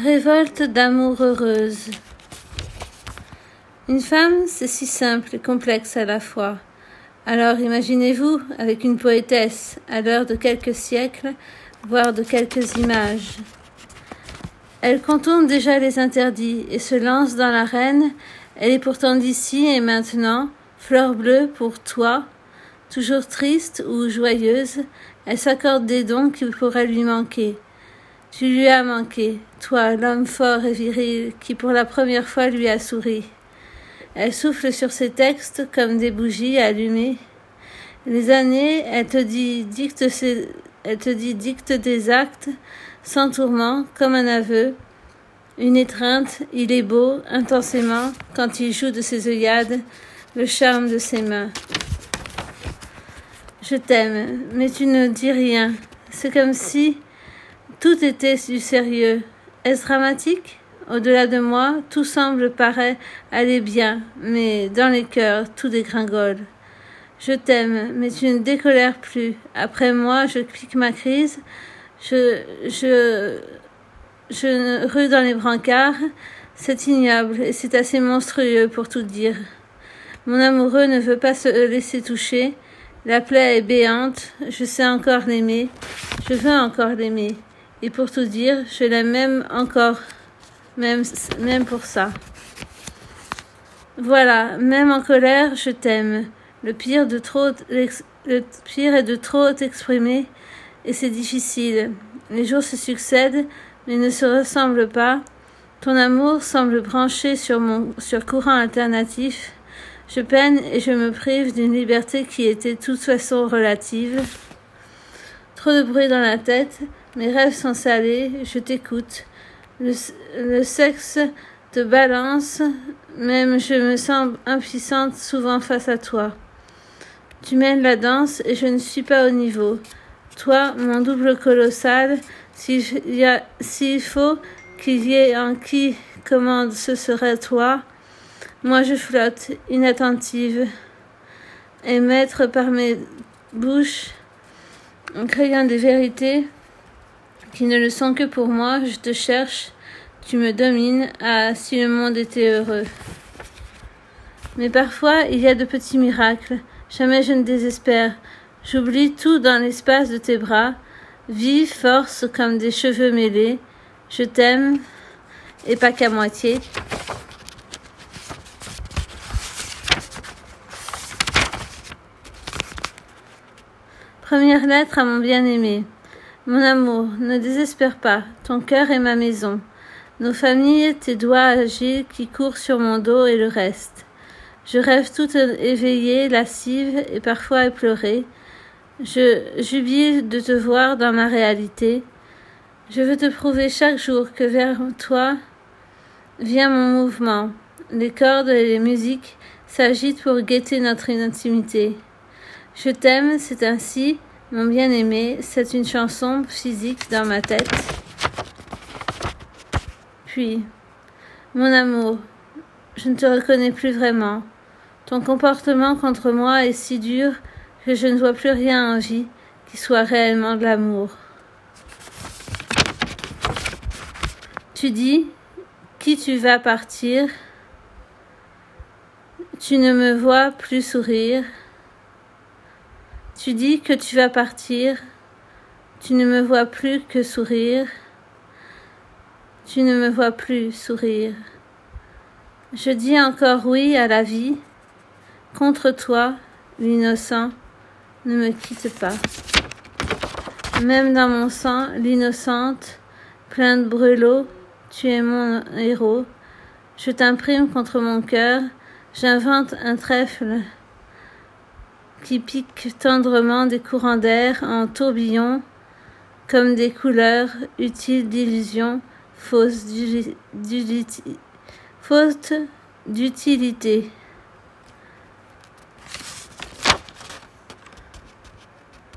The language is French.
Révolte d'amour heureuse. Une femme, c'est si simple et complexe à la fois. Alors imaginez-vous avec une poétesse à l'heure de quelques siècles, voire de quelques images. Elle contourne déjà les interdits et se lance dans l'arène. Elle est pourtant d'ici et maintenant, fleur bleue pour toi, toujours triste ou joyeuse, elle s'accorde des dons qui pourraient lui manquer. Tu lui as manqué, toi, l'homme fort et viril, qui pour la première fois lui a souri. Elle souffle sur ses textes comme des bougies allumées. Les années, elle te dit dicte, te des actes, sans tourment, comme un aveu. Une étreinte, il est beau, intensément, quand il joue de ses œillades, le charme de ses mains. Je t'aime, mais tu ne dis rien. C'est comme si tout était du sérieux. Est-ce dramatique? Au-delà de moi, tout semble paraît aller bien, mais dans les cœurs, tout dégringole. Je t'aime, mais tu ne décolères plus. Après moi, je clique ma crise. Je, je, je rue dans les brancards. C'est ignoble et c'est assez monstrueux pour tout dire. Mon amoureux ne veut pas se laisser toucher. La plaie est béante. Je sais encore l'aimer. Je veux encore l'aimer. Et pour tout dire, je l'aime même encore, même, même pour ça. Voilà, même en colère, je t'aime. Le pire de trop, le pire est de trop t'exprimer, et c'est difficile. Les jours se succèdent, mais ne se ressemblent pas. Ton amour semble branché sur mon, sur courant alternatif. Je peine et je me prive d'une liberté qui était de toute façon relative. Trop de bruit dans la tête, mes rêves sont salés, je t'écoute. Le, sexe te balance, même je me sens impuissante souvent face à toi. Tu mènes la danse et je ne suis pas au niveau. Toi, mon double colossal, s'il si faut qu'il y ait un qui commande, ce serait toi. Moi, je flotte, inattentive, et maître par mes bouches, en créant des vérités qui ne le sont que pour moi, je te cherche, tu me domines, ah, si le monde était heureux. Mais parfois, il y a de petits miracles, jamais je ne désespère, j'oublie tout dans l'espace de tes bras, vie, force comme des cheveux mêlés, je t'aime, et pas qu'à moitié. Première lettre à mon bien-aimé. Mon amour, ne désespère pas, ton cœur est ma maison. Nos familles, tes doigts agiles qui courent sur mon dos et le reste. Je rêve toute éveillée, lascive et parfois éplorée. Je jubile de te voir dans ma réalité. Je veux te prouver chaque jour que vers toi vient mon mouvement. Les cordes et les musiques s'agitent pour guetter notre intimité. Je t'aime, c'est ainsi, mon bien-aimé, c'est une chanson physique dans ma tête. Puis, mon amour, je ne te reconnais plus vraiment. Ton comportement contre moi est si dur que je ne vois plus rien en vie qui soit réellement de l'amour. Tu dis qui tu vas partir? Tu ne me vois plus sourire. Tu dis que tu vas partir, tu ne me vois plus que sourire, tu ne me vois plus sourire. Je dis encore oui à la vie, contre toi, l'innocent, ne me quitte pas. Même dans mon sang, l'innocente, plein de brûlots, tu es mon héros. Je t'imprime contre mon cœur, j'invente un trèfle qui piquent tendrement des courants d'air en tourbillons, comme des couleurs utiles d'illusion, fausses d'utilité.